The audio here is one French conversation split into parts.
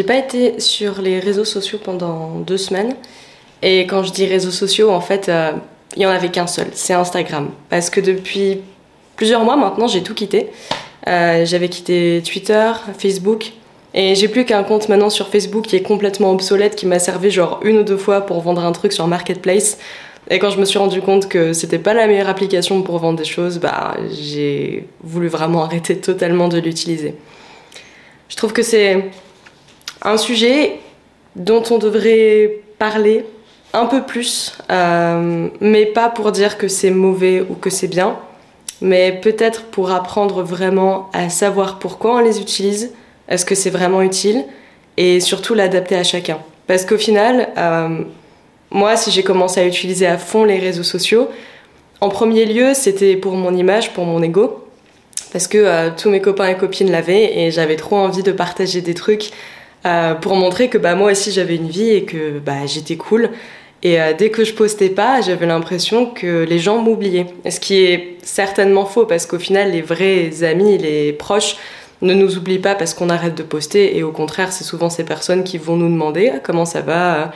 J'ai pas été sur les réseaux sociaux pendant deux semaines. Et quand je dis réseaux sociaux, en fait, euh, il y en avait qu'un seul, c'est Instagram. Parce que depuis plusieurs mois maintenant, j'ai tout quitté. Euh, j'avais quitté Twitter, Facebook, et j'ai plus qu'un compte maintenant sur Facebook qui est complètement obsolète, qui m'a servi genre une ou deux fois pour vendre un truc sur Marketplace. Et quand je me suis rendu compte que c'était pas la meilleure application pour vendre des choses, bah j'ai voulu vraiment arrêter totalement de l'utiliser. Je trouve que c'est un sujet dont on devrait parler un peu plus, euh, mais pas pour dire que c'est mauvais ou que c'est bien, mais peut-être pour apprendre vraiment à savoir pourquoi on les utilise, est-ce que c'est vraiment utile, et surtout l'adapter à chacun. Parce qu'au final, euh, moi, si j'ai commencé à utiliser à fond les réseaux sociaux, en premier lieu, c'était pour mon image, pour mon ego, parce que euh, tous mes copains et copines l'avaient, et j'avais trop envie de partager des trucs euh, pour montrer que bah, moi aussi j'avais une vie et que bah, j'étais cool. Et euh, dès que je postais pas, j'avais l'impression que les gens m'oubliaient. Ce qui est certainement faux parce qu'au final, les vrais amis, les proches ne nous oublient pas parce qu'on arrête de poster. Et au contraire, c'est souvent ces personnes qui vont nous demander ah, comment ça va.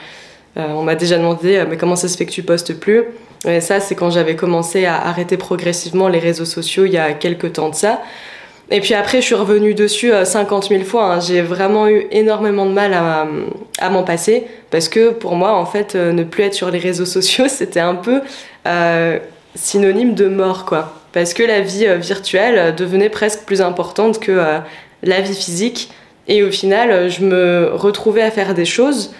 Euh, on m'a déjà demandé mais comment ça se fait que tu postes plus? Et ça, c'est quand j'avais commencé à arrêter progressivement les réseaux sociaux il y a quelques temps de ça. Et puis après, je suis revenue dessus 50 euh, 000 fois. Hein. J'ai vraiment eu énormément de mal à, m'en passer parce que pour moi, en fait, euh, ne plus être sur les réseaux sociaux, c'était un peu euh, synonyme de mort, quoi. Parce que la vie virtuelle devenait presque plus importante que la vie physique. Et au final, je me retrouvais à faire des choses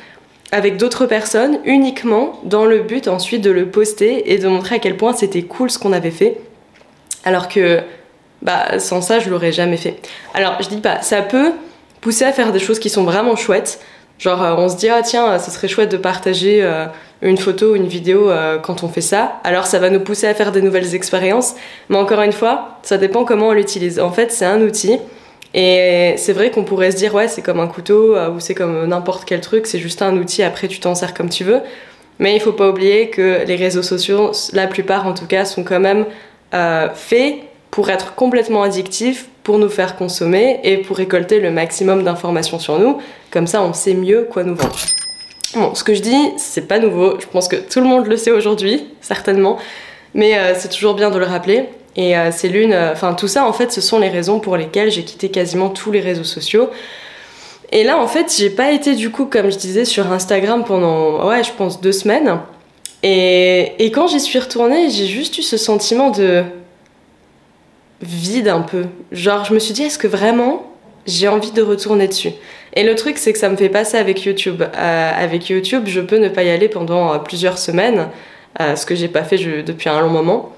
avec d'autres personnes uniquement dans le but ensuite de le poster et de montrer à quel point c'était cool ce qu'on avait fait. Alors que bah sans ça je l'aurais jamais fait. Alors je dis pas, ça peut pousser à faire des choses qui sont vraiment chouettes. Genre euh, on se dit ah tiens ce serait chouette de partager euh, une photo ou une vidéo euh, quand on fait ça. Alors ça va nous pousser à faire des nouvelles expériences. Mais encore une fois, ça dépend comment on l'utilise. En fait c'est un outil. Et c'est vrai qu'on pourrait se dire ouais c'est comme un couteau ou c'est comme n'importe quel truc, c'est juste un outil, après tu t'en sers comme tu veux. Mais il faut pas oublier que les réseaux sociaux, la plupart en tout cas, sont quand même faits pour être complètement addictif, pour nous faire consommer et pour récolter le maximum d'informations sur nous. Comme ça, on sait mieux quoi nous vendre. Bon, ce que je dis, c'est pas nouveau. Je pense que tout le monde le sait aujourd'hui, certainement. Mais euh, c'est toujours bien de le rappeler. Et euh, c'est l'une. Euh, enfin, tout ça, en fait, ce sont les raisons pour lesquelles j'ai quitté quasiment tous les réseaux sociaux. Et là, en fait, j'ai pas été du coup, comme je disais, sur Instagram pendant, ouais, je pense deux semaines. Et, et quand j'y suis retournée, j'ai juste eu ce sentiment de vide un peu. Genre, je me suis dit, est-ce que vraiment j'ai envie de retourner dessus? Et le truc, c'est que ça me fait passer avec YouTube. Euh, avec YouTube, je peux ne pas y aller pendant euh, plusieurs semaines, euh, ce que j'ai pas fait depuis un long moment.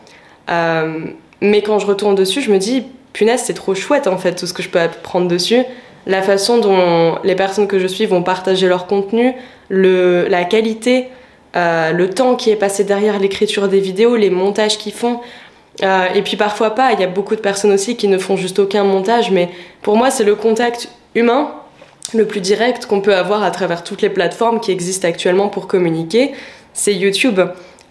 mais quand je retourne dessus, je me dis, punaise, c'est trop chouette en fait, tout ce que je peux apprendre dessus. La façon dont les personnes que je suis vont partager leur contenu, le, la qualité, le temps qui est passé derrière l'écriture des vidéos, les montages qu'ils font. Euh, et puis parfois pas, il y a beaucoup de personnes aussi qui ne font juste aucun montage, mais pour moi c'est le contact humain le plus direct qu'on peut avoir à travers toutes les plateformes qui existent actuellement pour communiquer, c'est YouTube.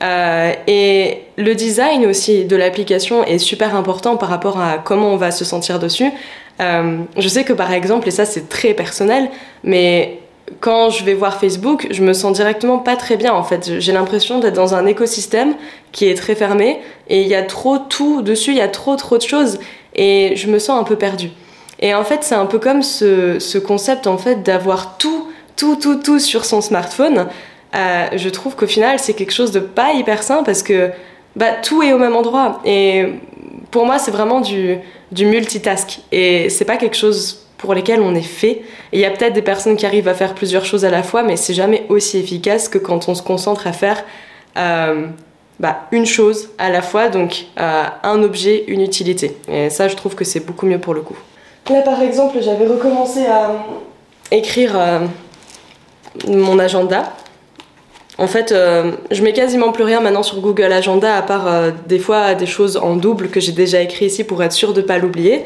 Euh, et le design aussi de l'application est super important par rapport à comment on va se sentir dessus. Euh, je sais que par exemple, et ça c'est très personnel, mais quand je vais voir Facebook, je me sens directement pas très bien en fait. J'ai l'impression d'être dans un écosystème qui est très fermé et il y a trop tout dessus, il y a trop trop de choses et je me sens un peu perdue. Et en fait, c'est un peu comme ce, concept en fait d'avoir tout, tout, tout, tout sur son smartphone. Euh, je trouve qu'au final, c'est quelque chose de pas hyper sain parce que bah, tout est au même endroit. Et pour moi, c'est vraiment du, du multitask. Et c'est pas quelque chose pour lesquels on est fait. Et il y a peut-être des personnes qui arrivent à faire plusieurs choses à la fois, mais c'est jamais aussi efficace que quand on se concentre à faire euh, bah, une chose à la fois, donc euh, un objet, une utilité. Et ça, je trouve que c'est beaucoup mieux pour le coup. Là, par exemple, j'avais recommencé à écrire euh, mon agenda. En fait, je mets quasiment plus rien maintenant sur Google Agenda, à part des fois des choses en double que j'ai déjà écrit ici pour être sûr de ne pas l'oublier.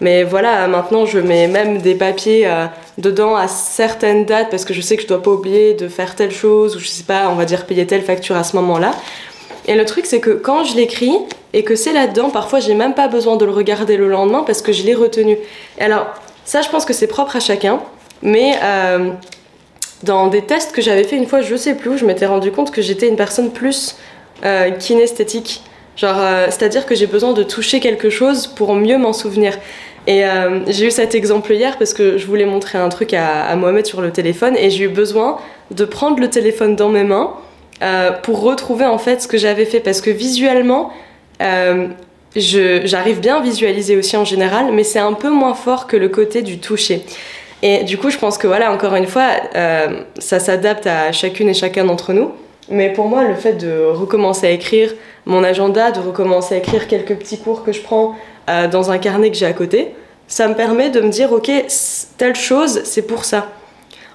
Mais voilà, maintenant je mets même des papiers euh, dedans à certaines dates parce que je sais que je dois pas oublier de faire telle chose ou je sais pas, on va dire payer telle facture à ce moment-là. Et le truc c'est que quand je l'écris et que c'est là-dedans, parfois j'ai même pas besoin de le regarder le lendemain parce que je l'ai retenu. Et alors, ça je pense que c'est propre à chacun. Mais euh, dans des tests que j'avais fait une fois, je sais plus où, je m'étais rendu compte que j'étais une personne plus euh, kinesthétique. Genre, c'est-à-dire que j'ai besoin de toucher quelque chose pour mieux m'en souvenir. Et euh, j'ai eu cet exemple hier parce que je voulais montrer un truc à, Mohamed sur le téléphone et j'ai eu besoin de prendre le téléphone dans mes mains euh, pour retrouver en fait ce que j'avais fait parce que visuellement, euh, j'arrive bien à visualiser aussi en général, mais c'est un peu moins fort que le côté du toucher. Et du coup, je pense que voilà, encore une fois, ça s'adapte à chacune et chacun d'entre nous. Mais pour moi, le fait de recommencer à écrire mon agenda, de recommencer à écrire quelques petits cours que je prends dans un carnet que j'ai à côté, ça me permet de me dire, ok, telle chose, c'est pour ça.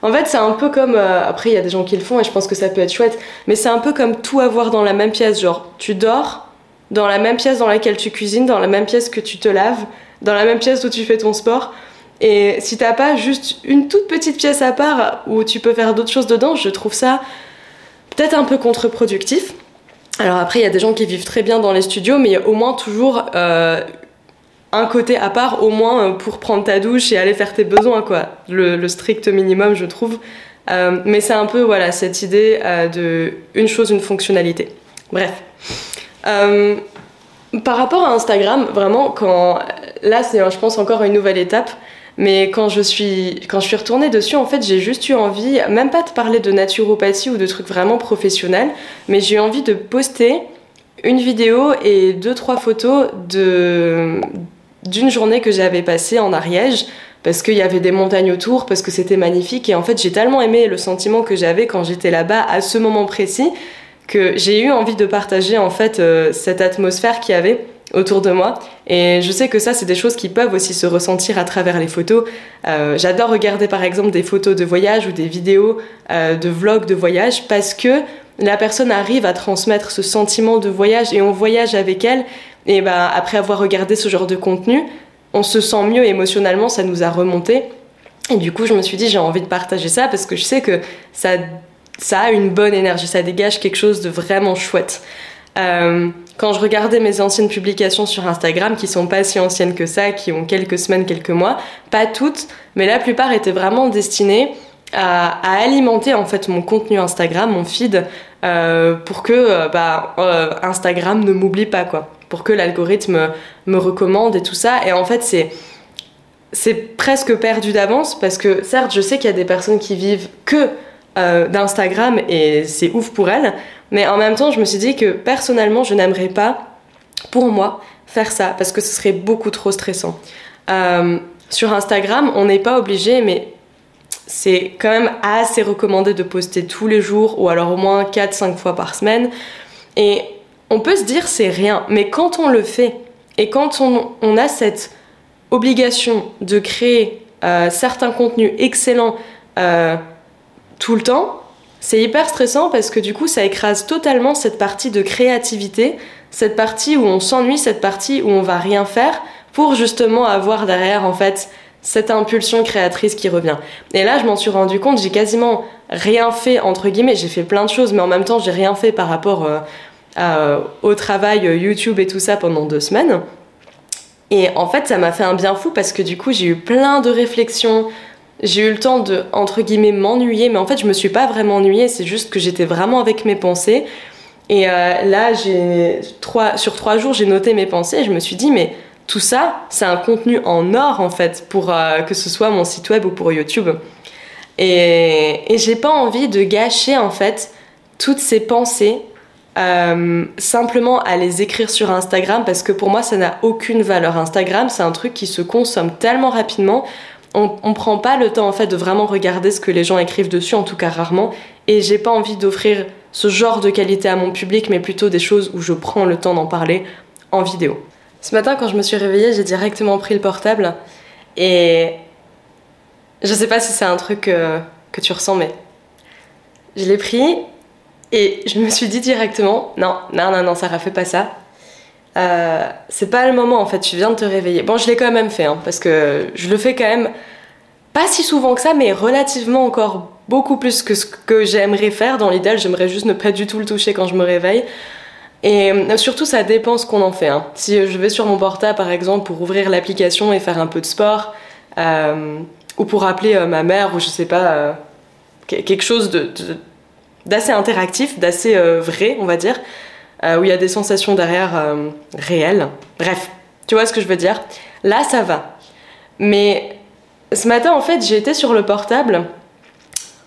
En fait, c'est un peu comme. euh, après, il y a des gens qui le font et je pense que ça peut être chouette, mais c'est un peu comme tout avoir dans la même pièce. Genre, tu dors dans la même pièce dans laquelle tu cuisines, dans la même pièce que tu te laves, dans la même pièce où tu fais ton sport. Et si t'as pas juste une toute petite pièce à part où tu peux faire d'autres choses dedans, je trouve ça peut-être un peu contre-productif. Alors après, il y a des gens qui vivent très bien dans les studios, mais il y a au moins toujours euh, un côté à part, au moins euh, pour prendre ta douche et aller faire tes besoins, quoi. Le, strict minimum, je trouve. Euh, mais c'est un peu, voilà, cette idée euh, de une chose, une fonctionnalité. Bref. Euh, par rapport à Instagram, vraiment, quand là, c'est, je pense, encore une nouvelle étape. Mais quand je suis, quand je suis retournée dessus, en fait, j'ai juste eu envie, même pas de parler de naturopathie ou de trucs vraiment professionnels, mais j'ai eu envie de poster une vidéo et deux trois photos de d'une journée que j'avais passée en Ariège parce qu'il y avait des montagnes autour, parce que c'était magnifique et en fait j'ai tellement aimé le sentiment que j'avais quand j'étais là-bas à ce moment précis que j'ai eu envie de partager en fait euh, cette atmosphère qu'il y avait autour de moi. Et je sais que ça c'est des choses qui peuvent aussi se ressentir à travers les photos. Euh, j'adore regarder par exemple des photos de voyage ou des vidéos euh, de vlogs de voyage parce que la personne arrive à transmettre ce sentiment de voyage et on voyage avec elle et ben après avoir regardé ce genre de contenu on se sent mieux émotionnellement ça nous a remonté. Et du coup je me suis dit j'ai envie de partager ça parce que je sais que ça ça a une bonne énergie ça dégage quelque chose de vraiment chouette. Euh, quand je regardais mes anciennes publications sur Instagram, qui sont pas si anciennes que ça, qui ont quelques semaines, quelques mois, pas toutes, mais la plupart étaient vraiment destinées à, alimenter en fait mon contenu Instagram, mon feed, euh, pour que euh, bah, Instagram ne m'oublie pas quoi, pour que l'algorithme me recommande et tout ça. Et en fait c'est c'est presque perdu d'avance parce que certes je sais qu'il y a des personnes qui vivent que euh, d'Instagram et c'est ouf pour elles, mais en même temps je me suis dit que personnellement je n'aimerais pas pour moi faire ça parce que ce serait beaucoup trop stressant. Euh, sur Instagram on n'est pas obligé mais c'est quand même assez recommandé de poster tous les jours ou alors au moins 4-5 fois par semaine et on peut se dire c'est rien mais quand on le fait et quand on, a cette obligation de créer euh, certains contenus excellents euh, tout le temps, c'est hyper stressant parce que du coup ça écrase totalement cette partie de créativité, cette partie où on s'ennuie, cette partie où on va rien faire pour justement avoir derrière en fait cette impulsion créatrice qui revient. Et là je m'en suis rendu compte, j'ai quasiment rien fait entre guillemets, j'ai fait plein de choses mais en même temps j'ai rien fait par rapport euh, à, au travail euh, YouTube et tout ça pendant deux semaines. Et en fait, ça m'a fait un bien fou parce que du coup, j'ai eu plein de réflexions. J'ai eu le temps de, entre guillemets, m'ennuyer. Mais en fait, je me suis pas vraiment ennuyée. C'est juste que j'étais vraiment avec mes pensées. Et euh, là, j'ai trois, sur trois jours, j'ai noté mes pensées. Et je me suis dit, mais tout ça, c'est un contenu en or, en fait, pour euh, que ce soit mon site web ou pour YouTube. Et, et j'ai pas envie de gâcher, en fait, toutes ces pensées euh, simplement à les écrire sur Instagram parce que pour moi ça n'a aucune valeur. Instagram c'est un truc qui se consomme tellement rapidement, on, on prend pas le temps en fait de vraiment regarder ce que les gens écrivent dessus, en tout cas rarement. Et j'ai pas envie d'offrir ce genre de qualité à mon public, mais plutôt des choses où je prends le temps d'en parler en vidéo. Ce matin quand je me suis réveillée, j'ai directement pris le portable et je sais pas si c'est un truc euh, que tu ressens, mais je l'ai pris et je me suis dit directement, non, non, non, non, Sarah, fais pas ça. Euh, c'est pas le moment en fait, tu viens de te réveiller. Bon, je l'ai quand même fait, hein, parce que je le fais quand même pas si souvent que ça, mais relativement encore beaucoup plus que ce que j'aimerais faire. Dans l'idéal, j'aimerais juste ne pas du tout le toucher quand je me réveille. Et euh, surtout, ça dépend ce qu'on en fait. Hein. Si je vais sur mon portable, par exemple, pour ouvrir l'application et faire un peu de sport, euh, ou pour appeler ma mère, ou je sais pas, quelque chose d'assez interactif, d'assez vrai, on va dire, où il y a des sensations derrière réelles. Bref, tu vois ce que je veux dire? Là, ça va. Mais ce matin, en fait, j'ai été sur le portable,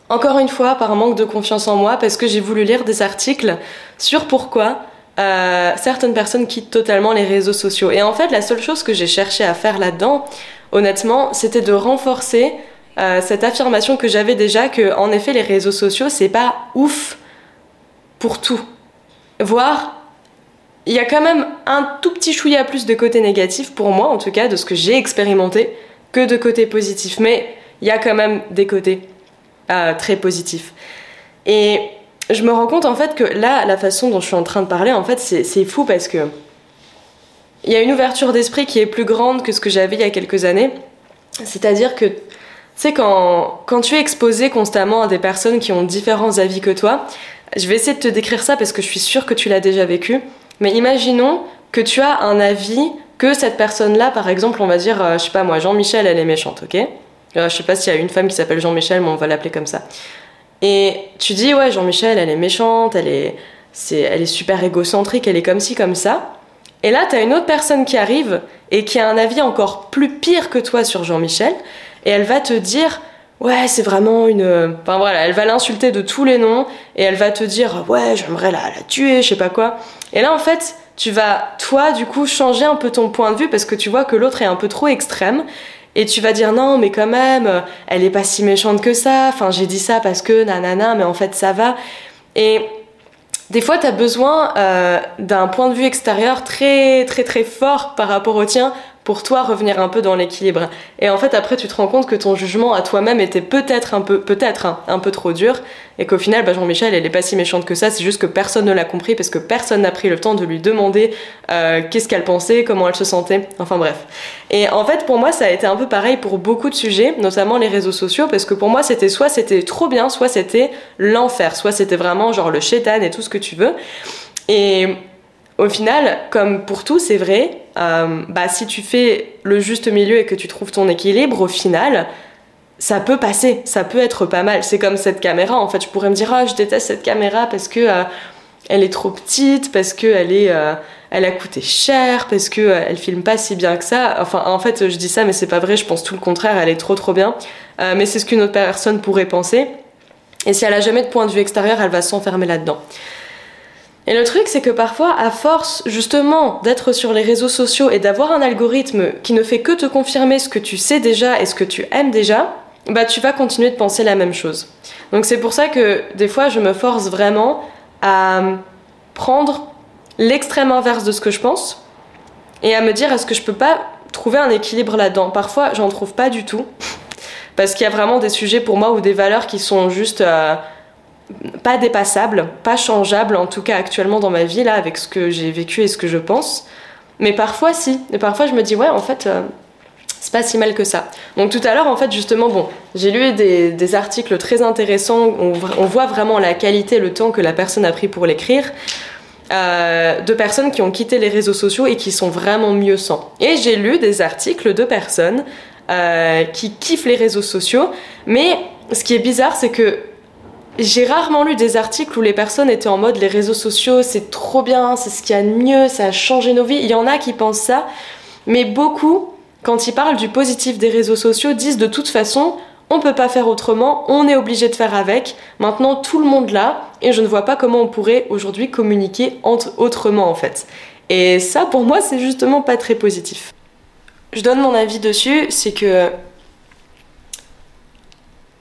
encore une fois, par manque de confiance en moi, parce que j'ai voulu lire des articles sur pourquoi euh, certaines personnes quittent totalement les réseaux sociaux. Et en fait, la seule chose que j'ai cherché à faire là-dedans, honnêtement, c'était de renforcer euh, cette affirmation que j'avais déjà que, en effet, les réseaux sociaux, c'est pas ouf pour tout. Voire, il y a quand même un tout petit chouïa plus de côté négatif, pour moi en tout cas, de ce que j'ai expérimenté, que de côté positif. Mais il y a quand même des côtés euh, très positifs. Et je me rends compte en fait que là, la façon dont je suis en train de parler, en fait, c'est fou parce que il y a une ouverture d'esprit qui est plus grande que ce que j'avais il y a quelques années. C'est-à-dire que, sais, quand, quand tu es exposé constamment à des personnes qui ont différents avis que toi, je vais essayer de te décrire ça parce que je suis sûre que tu l'as déjà vécu. Mais imaginons que tu as un avis que cette personne-là, par exemple, on va dire, euh, je sais pas moi, Jean-Michel, elle est méchante, ok? Euh, Je sais pas s'il y a une femme qui s'appelle Jean-Michel, mais on va l'appeler comme ça. Et tu dis, ouais, Jean-Michel, elle est méchante, elle est, elle est super égocentrique, elle est comme ci, comme ça. Et là, t'as une autre personne qui arrive et qui a un avis encore plus pire que toi sur Jean-Michel, et elle va te dire, ouais, c'est vraiment une. Enfin voilà, elle va l'insulter de tous les noms et elle va te dire, ouais, j'aimerais la, tuer, je sais pas quoi. Et là, en fait, tu vas, toi, du coup, changer un peu ton point de vue parce que tu vois que l'autre est un peu trop extrême. Et tu vas dire non, mais quand même, elle est pas si méchante que ça. Enfin, j'ai dit ça parce que nanana, mais en fait, ça va. Et des fois, tu as besoin euh, d'un point de vue extérieur très, très, très fort par rapport au tien pour toi revenir un peu dans l'équilibre. Et en fait, après, tu te rends compte que ton jugement à toi-même était peut-être un peu, peut-être hein, un peu trop dur, et qu'au final, bah, Jean-Michel, elle est pas si méchante que ça. C'est juste que personne ne l'a compris parce que personne n'a pris le temps de lui demander euh, qu'est-ce qu'elle pensait, comment elle se sentait. Enfin bref. Et en fait, pour moi, ça a été un peu pareil pour beaucoup de sujets, notamment les réseaux sociaux, parce que pour moi, c'était soit c'était trop bien, soit c'était l'enfer, soit c'était vraiment genre le chétan et tout ce que tu veux. Et au final, comme pour tout, c'est vrai, euh, bah, si tu fais le juste milieu et que tu trouves ton équilibre, au final, ça peut passer, ça peut être pas mal. C'est comme cette caméra, en fait, je pourrais me dire, ah, je déteste cette caméra parce que euh, elle est trop petite, parce que elle est, euh, elle a coûté cher, parce que elle filme pas si bien que ça. Enfin, en fait, je dis ça, mais c'est pas vrai. Je pense tout le contraire. Elle est trop trop bien. mais c'est ce qu'une autre personne pourrait penser. Et si elle a jamais de point de vue extérieur, elle va s'enfermer là-dedans. Et le truc, c'est que parfois, à force justement d'être sur les réseaux sociaux et d'avoir un algorithme qui ne fait que te confirmer ce que tu sais déjà et ce que tu aimes déjà, bah tu vas continuer de penser la même chose. Donc c'est pour ça que des fois, je me force vraiment à prendre l'extrême inverse de ce que je pense et à me dire est-ce que je peux pas trouver un équilibre là-dedans? Parfois, j'en trouve pas du tout parce qu'il y a vraiment des sujets pour moi ou des valeurs qui sont juste euh, pas dépassable, pas changeable, en tout cas actuellement dans ma vie, là, avec ce que j'ai vécu et ce que je pense. Mais parfois, si. Et parfois, je me dis, ouais, en fait, euh, c'est pas si mal que ça. Donc tout à l'heure, en fait, justement, bon, j'ai lu des, articles très intéressants, on, voit vraiment la qualité, le temps que la personne a pris pour l'écrire. Euh, de personnes qui ont quitté les réseaux sociaux et qui sont vraiment mieux sans. Et j'ai lu des articles de personnes euh, qui kiffent les réseaux sociaux, mais ce qui est bizarre, c'est que j'ai rarement lu des articles où les personnes étaient en mode les réseaux sociaux, c'est trop bien, c'est ce qu'il y a de mieux, ça a changé nos vies. Il y en a qui pensent ça, mais beaucoup, quand ils parlent du positif des réseaux sociaux, disent de toute façon, on peut pas faire autrement, on est obligé de faire avec. Maintenant, tout le monde l'a, et je ne vois pas comment on pourrait aujourd'hui communiquer autrement en fait. Et ça, pour moi, c'est justement pas très positif. Je donne mon avis dessus, c'est que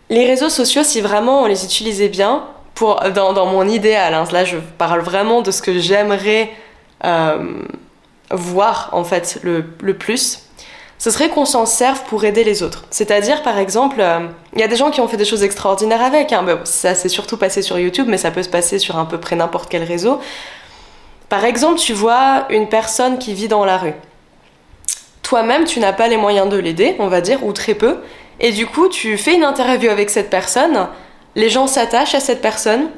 les réseaux sociaux, si vraiment on les utilisait bien, dans, mon idéal, hein, là je parle vraiment de ce que j'aimerais euh, voir en fait le, plus, ce serait qu'on s'en serve pour aider les autres. C'est-à-dire, par exemple, euh, il y a des gens qui ont fait des choses extraordinaires avec. Hein. ça s'est surtout passé sur YouTube, mais ça peut se passer sur à peu près n'importe quel réseau. Par exemple, tu vois une personne qui vit dans la rue. Toi-même, tu n'as pas les moyens de l'aider, on va dire, ou très peu. Et du coup, tu fais une interview avec cette personne, les gens s'attachent à cette personne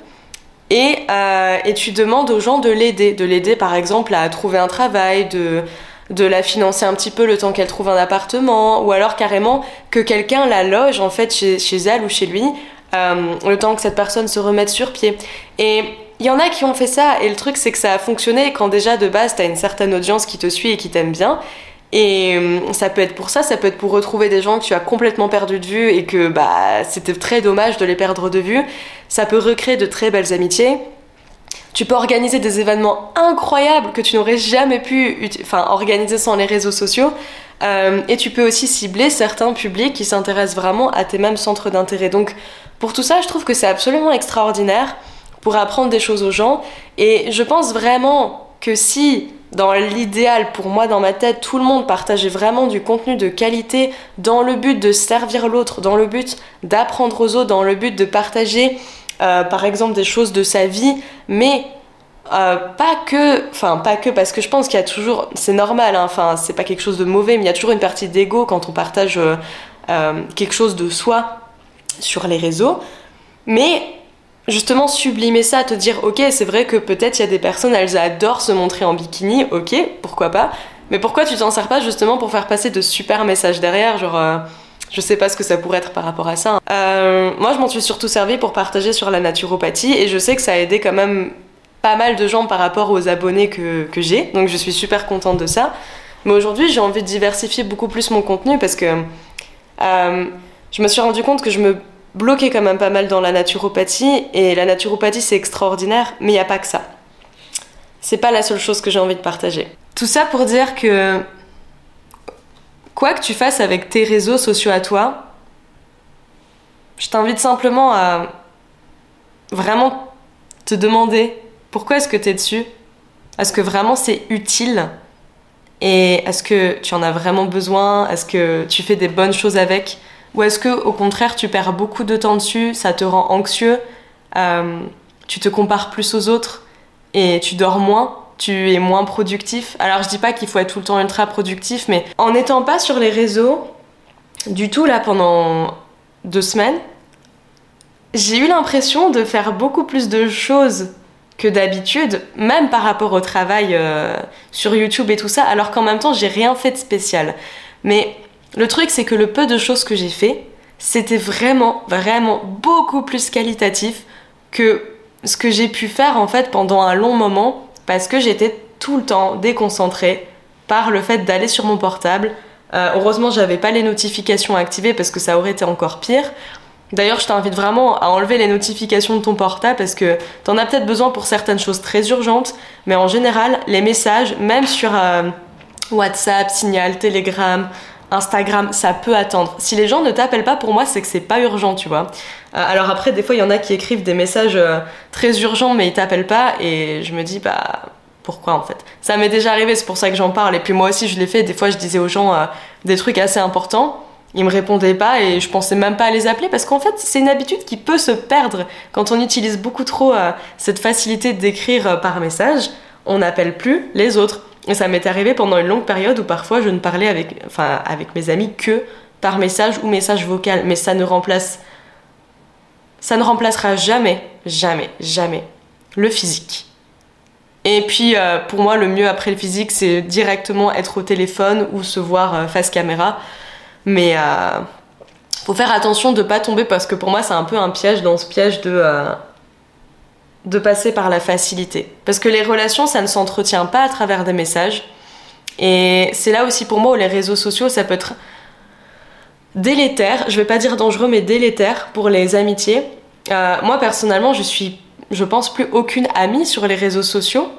et, euh, et, tu demandes aux gens de l'aider. De l'aider par exemple à trouver un travail, de, de la financer un petit peu le temps qu'elle trouve un appartement, ou alors carrément que quelqu'un la loge en fait chez, chez elle ou chez lui, euh, le temps que cette personne se remette sur pied. Et il y en a qui ont fait ça, et le truc c'est que ça a fonctionné quand déjà de base t'as une certaine audience qui te suit et qui t'aime bien. Et euh, ça peut être pour ça, ça peut être pour retrouver des gens que tu as complètement perdu de vue et que bah c'était très dommage de les perdre de vue. Ça peut recréer de très belles amitiés. Tu peux organiser des événements incroyables que tu n'aurais jamais pu enfin, organiser sans les réseaux sociaux. Euh, et tu peux aussi cibler certains publics qui s'intéressent vraiment à tes mêmes centres d'intérêt. Donc pour tout ça, je trouve que c'est absolument extraordinaire pour apprendre des choses aux gens. Et je pense vraiment que si dans l'idéal, pour moi, dans ma tête, tout le monde partageait vraiment du contenu de qualité dans le but de servir l'autre, dans le but d'apprendre aux autres, dans le but de partager, euh, par exemple, des choses de sa vie, mais euh, pas que, enfin pas que, parce que je pense qu'il y a toujours, c'est normal, hein, enfin c'est pas quelque chose de mauvais, mais il y a toujours une partie d'ego quand on partage euh, quelque chose de soi sur les réseaux. Mais justement sublimer ça, te dire ok c'est vrai que peut-être il y a des personnes elles adorent se montrer en bikini, ok pourquoi pas, mais pourquoi tu t'en sers pas justement pour faire passer de super messages derrière, genre euh, je sais pas ce que ça pourrait être par rapport à ça. Euh, moi je m'en suis surtout servi pour partager sur la naturopathie et je sais que ça a aidé quand même pas mal de gens par rapport aux abonnés que, que j'ai, donc je suis super contente de ça. Mais aujourd'hui j'ai envie de diversifier beaucoup plus mon contenu parce que euh, je me suis rendu compte que je me bloqué quand même pas mal dans la naturopathie et la naturopathie c'est extraordinaire, mais il n'y a pas que ça. C'est pas la seule chose que j'ai envie de partager. Tout ça pour dire que quoi que tu fasses avec tes réseaux sociaux à toi, je t'invite simplement à vraiment te demander pourquoi est-ce que tu es dessus Est-ce que vraiment c'est utile? Et est-ce que tu en as vraiment besoin? Est-ce que tu fais des bonnes choses avec? Ou est-ce que au contraire tu perds beaucoup de temps dessus, ça te rend anxieux, euh, tu te compares plus aux autres et tu dors moins, tu es moins productif? Alors je dis pas qu'il faut être tout le temps ultra productif, mais en n'étant pas sur les réseaux du tout là pendant deux semaines, j'ai eu l'impression de faire beaucoup plus de choses que d'habitude, même par rapport au travail euh, sur YouTube et tout ça, alors qu'en même temps j'ai rien fait de spécial. Mais le truc, c'est que le peu de choses que j'ai fait, c'était vraiment, vraiment beaucoup plus qualitatif que ce que j'ai pu faire en fait pendant un long moment parce que j'étais tout le temps déconcentrée par le fait d'aller sur mon portable. Euh, heureusement, j'avais pas les notifications activées parce que ça aurait été encore pire. D'ailleurs, je t'invite vraiment à enlever les notifications de ton portable parce que t'en as peut-être besoin pour certaines choses très urgentes, mais en général, les messages, même sur euh, WhatsApp, Signal, Telegram, Instagram, ça peut attendre. Si les gens ne t'appellent pas, pour moi, c'est que c'est pas urgent, tu vois. Euh, alors après, des fois, il y en a qui écrivent des messages euh, très urgents, mais ils t'appellent pas, et je me dis, bah, pourquoi en fait? Ça m'est déjà arrivé, c'est pour ça que j'en parle. Et puis moi aussi, je l'ai fait. Des fois, je disais aux gens euh, des trucs assez importants. Ils me répondaient pas et je pensais même pas à les appeler parce qu'en fait, c'est une habitude qui peut se perdre quand on utilise beaucoup trop cette facilité d'écrire par message. On n'appelle plus les autres. Et ça m'est arrivé pendant une longue période où parfois je ne parlais avec, enfin, avec mes amis que par message ou message vocal. Mais ça ne remplace. Ça ne remplacera jamais, jamais, jamais le physique. Et puis euh, pour moi, le mieux après le physique, c'est directement être au téléphone ou se voir euh, face caméra. Mais euh, faut faire attention de pas tomber parce que pour moi, c'est un peu un piège dans ce piège de de passer par la facilité. Parce que les relations, ça ne s'entretient pas à travers des messages. Et c'est là aussi pour moi où les réseaux sociaux, ça peut être délétère, je vais pas dire dangereux, mais délétère pour les amitiés. Euh, moi personnellement, je suis, je pense, plus aucune amie sur les réseaux sociaux,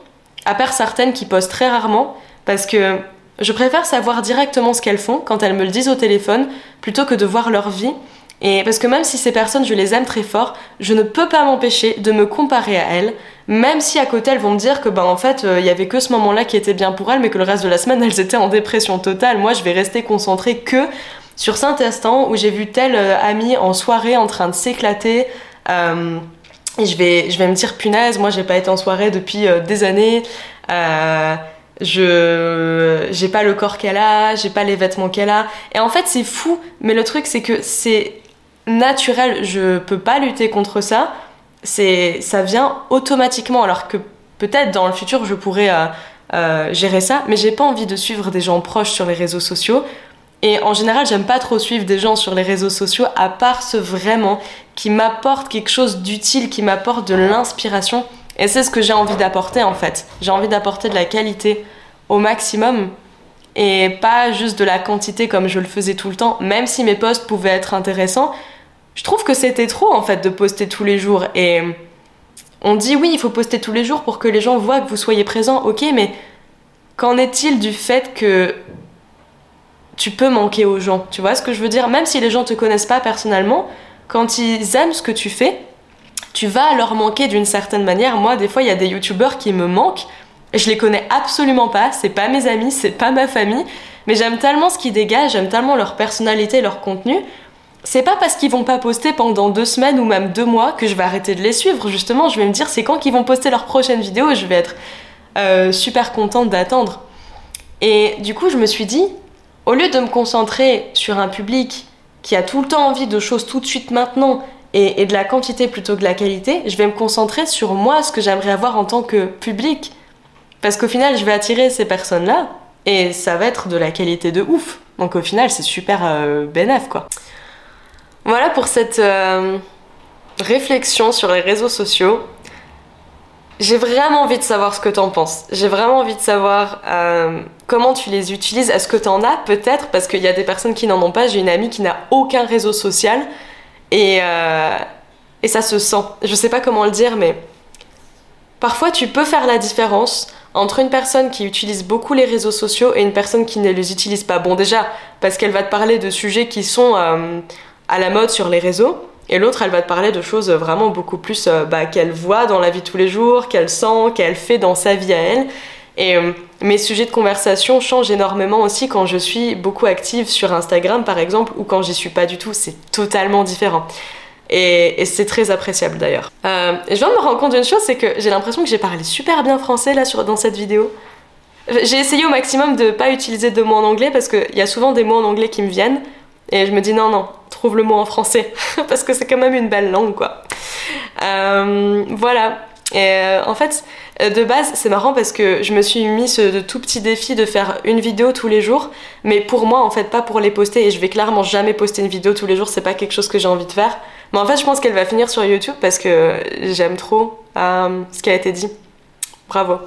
à part certaines qui postent très rarement, parce que je préfère savoir directement ce qu'elles font quand elles me le disent au téléphone, plutôt que de voir leur vie. Et parce que même si ces personnes, je les aime très fort, je ne peux pas m'empêcher de me comparer à elles, même si à côté elles vont me dire que ben en fait euh, il y avait que ce moment-là qui était bien pour elles, mais que le reste de la semaine elles étaient en dépression totale. Moi, je vais rester concentrée que sur cet instant où j'ai vu telle euh, amie en soirée en train de s'éclater. Euh, et je vais, je vais me dire punaise, moi j'ai pas été en soirée depuis des années. je j'ai pas le corps qu'elle a, j'ai pas les vêtements qu'elle a. Et en fait, c'est fou, mais le truc c'est que c'est naturel, je peux pas lutter contre ça. C'est, ça vient automatiquement, alors que peut-être dans le futur je pourrais euh, euh, gérer ça, mais j'ai pas envie de suivre des gens proches sur les réseaux sociaux. Et en général, j'aime pas trop suivre des gens sur les réseaux sociaux, à part ceux vraiment qui m'apportent quelque chose d'utile, qui m'apportent de l'inspiration. Et c'est ce que j'ai envie d'apporter en fait. J'ai envie d'apporter de la qualité au maximum et pas juste de la quantité comme je le faisais tout le temps, même si mes posts pouvaient être intéressants. Je trouve que c'était trop en fait de poster tous les jours et on dit oui, il faut poster tous les jours pour que les gens voient que vous soyez présent. OK, mais qu'en est-il du fait que tu peux manquer aux gens? Tu vois ce que je veux dire? Même si les gens te connaissent pas personnellement, quand ils aiment ce que tu fais, tu vas leur manquer d'une certaine manière. Moi, des fois, il y a des youtubeurs qui me manquent. Je les connais absolument pas, c'est pas mes amis, c'est pas ma famille, mais j'aime tellement ce qu'ils dégagent, j'aime tellement leur personnalité, leur contenu. C'est pas parce qu'ils vont pas poster pendant deux semaines ou même deux mois que je vais arrêter de les suivre. Justement, je vais me dire c'est quand qu'ils vont poster leur prochaine vidéo je vais être euh, super contente d'attendre. Et du coup, je me suis dit, au lieu de me concentrer sur un public qui a tout le temps envie de choses tout de suite maintenant et, de la quantité plutôt que de la qualité, je vais me concentrer sur moi, ce que j'aimerais avoir en tant que public. Parce qu'au final, je vais attirer ces personnes-là et ça va être de la qualité de ouf. Donc au final, c'est super euh, quoi. Voilà pour cette euh, réflexion sur les réseaux sociaux. J'ai vraiment envie de savoir ce que t'en penses. J'ai vraiment envie de savoir euh, comment tu les utilises. Est-ce que t'en as peut-être? Parce qu'il y a des personnes qui n'en ont pas. J'ai une amie qui n'a aucun réseau social et, euh, et ça se sent. Je sais pas comment le dire, mais parfois tu peux faire la différence entre une personne qui utilise beaucoup les réseaux sociaux et une personne qui ne les utilise pas. Bon, déjà, parce qu'elle va te parler de sujets qui sont à la mode sur les réseaux. Et l'autre, elle va te parler de choses vraiment beaucoup plus euh, bah, qu'elle voit dans la vie tous les jours, qu'elle sent, qu'elle fait dans sa vie à elle. Et euh, mes sujets de conversation changent énormément aussi quand je suis beaucoup active sur Instagram, par exemple, ou quand j'y suis pas du tout. C'est totalement différent. Et, c'est très appréciable d'ailleurs. Euh, je viens de me rendre compte d'une chose, c'est que j'ai l'impression que j'ai parlé super bien français là dans cette vidéo. J'ai essayé au maximum de pas utiliser de mots en anglais parce qu'il y a souvent des mots en anglais qui me viennent. Et je me dis non, non, trouve le mot en français, parce que c'est quand même une belle langue, quoi. Euh, voilà. Et euh, en fait, euh, de base, c'est marrant parce que je me suis mis ce tout petit défi de faire une vidéo tous les jours, mais pour moi, en fait, pas pour les poster. Et je vais clairement jamais poster une vidéo tous les jours, c'est pas quelque chose que j'ai envie de faire. Mais en fait, je pense qu'elle va finir sur YouTube parce que j'aime trop ce qui a été dit. Bravo.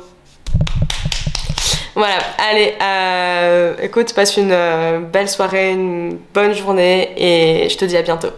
Voilà, allez, euh, écoute, passe une euh, belle soirée, une bonne journée et je te dis à bientôt.